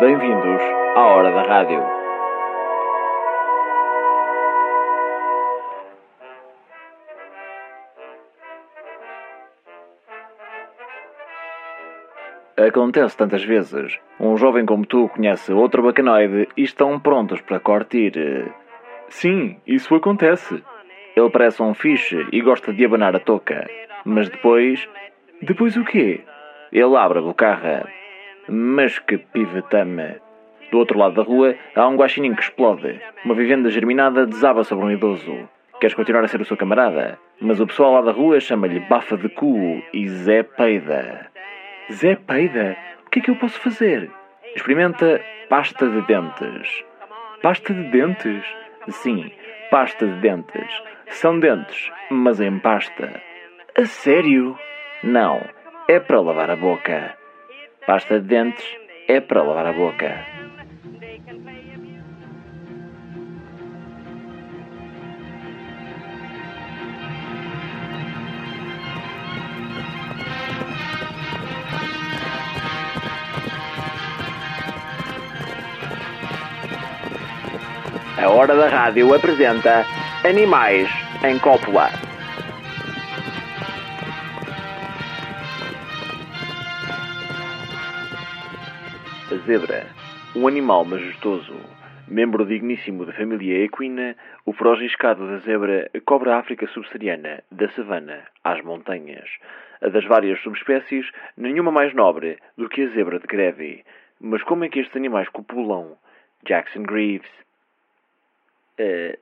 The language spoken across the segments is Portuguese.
Bem-vindos à Hora da Rádio. Acontece tantas vezes. Um jovem como tu conhece outro bacanoide e estão prontos para cortir. Sim, isso acontece. Ele parece um fiche e gosta de abanar a touca. Mas depois. Depois o quê? Ele abre a bocarra. Mas que pivetame! Do outro lado da rua há um guaxinim que explode. Uma vivenda germinada desaba sobre um idoso. Queres continuar a ser o seu camarada? Mas o pessoal lá da rua chama-lhe Bafa de Cu e Zé Peida. Zé Peida? O que é que eu posso fazer? Experimenta pasta de dentes. Pasta de dentes? Sim, pasta de dentes. São dentes, mas em pasta. A sério? Não, é para lavar a boca. Pasta de dentes é para lavar a boca. A Hora da Rádio apresenta Animais em Cópula. Zebra, um animal majestoso, membro digníssimo da família equina, o progiscado da zebra cobre a África subsaariana, da savana às montanhas. Das várias subespécies, nenhuma mais nobre do que a zebra de greve. Mas como é que estes animais copulam? Jackson Greaves. Uh,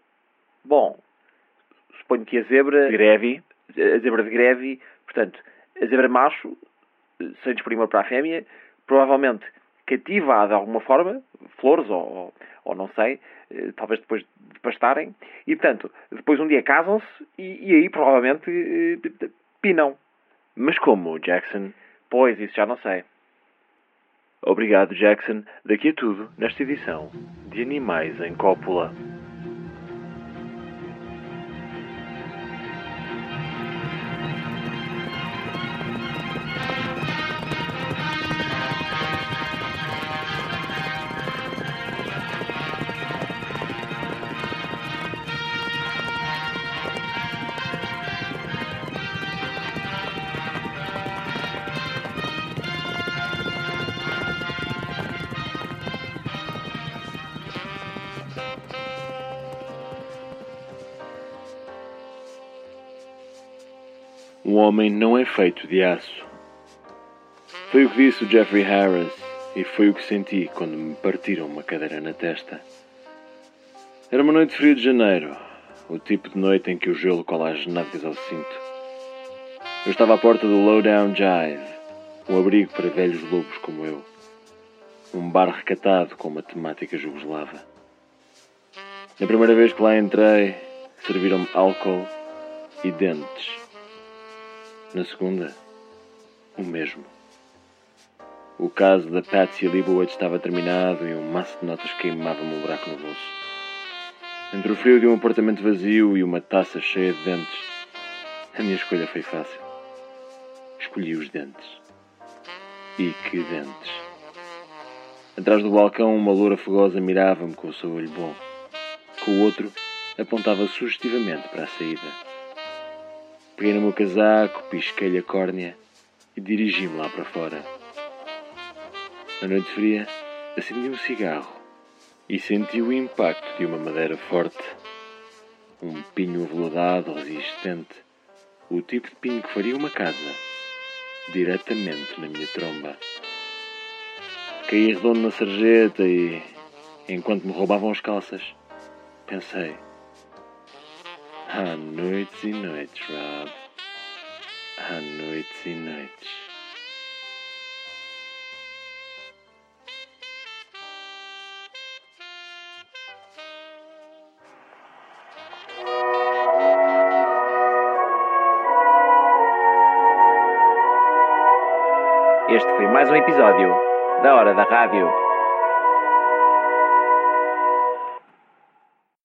bom, suponho que a zebra de greve, a zebra de greve, portanto, a zebra macho, sem desprimor para a fêmea, provavelmente cativa de alguma forma, flores ou, ou, ou não sei, eh, talvez depois de pastarem, e portanto, depois um dia casam-se e, e, aí provavelmente eh, pinam. Mas como, Jackson? Pois, isso já não sei. Obrigado, Jackson. Daqui a tudo nesta edição de Animais em Cópula. Um homem não é feito de aço. Foi o que disse o Jeffrey Harris e foi o que senti quando me partiram uma cadeira na testa. Era uma noite fria de janeiro, o tipo de noite em que o gelo cola as nádegas ao cinto. Eu estava à porta do Lowdown Jive, um abrigo para velhos lobos como eu. Um bar recatado com uma temática jugoslava. Na primeira vez que lá entrei, serviram-me álcool e dentes. Na segunda, o mesmo. O caso da Patsy Leibowitz estava terminado e um maço de notas queimava-me o buraco no bolso. Entre o frio de um apartamento vazio e uma taça cheia de dentes, a minha escolha foi fácil. Escolhi os dentes. E que dentes! Atrás do balcão, uma loura fogosa mirava-me com o seu olho bom. Com o outro, apontava sugestivamente para a saída. Peguei no meu casaco, pisquei-lhe a córnea e dirigi-me lá para fora. Na noite fria, acendi um cigarro e senti o impacto de uma madeira forte. Um pinho aveludado, resistente. O tipo de pinho que faria uma casa. Diretamente na minha tromba. Caí redondo na sarjeta e, enquanto me roubavam as calças, pensei Há noites e noites, Rob. Há noites e noites. Este foi mais um episódio da Hora da Rádio.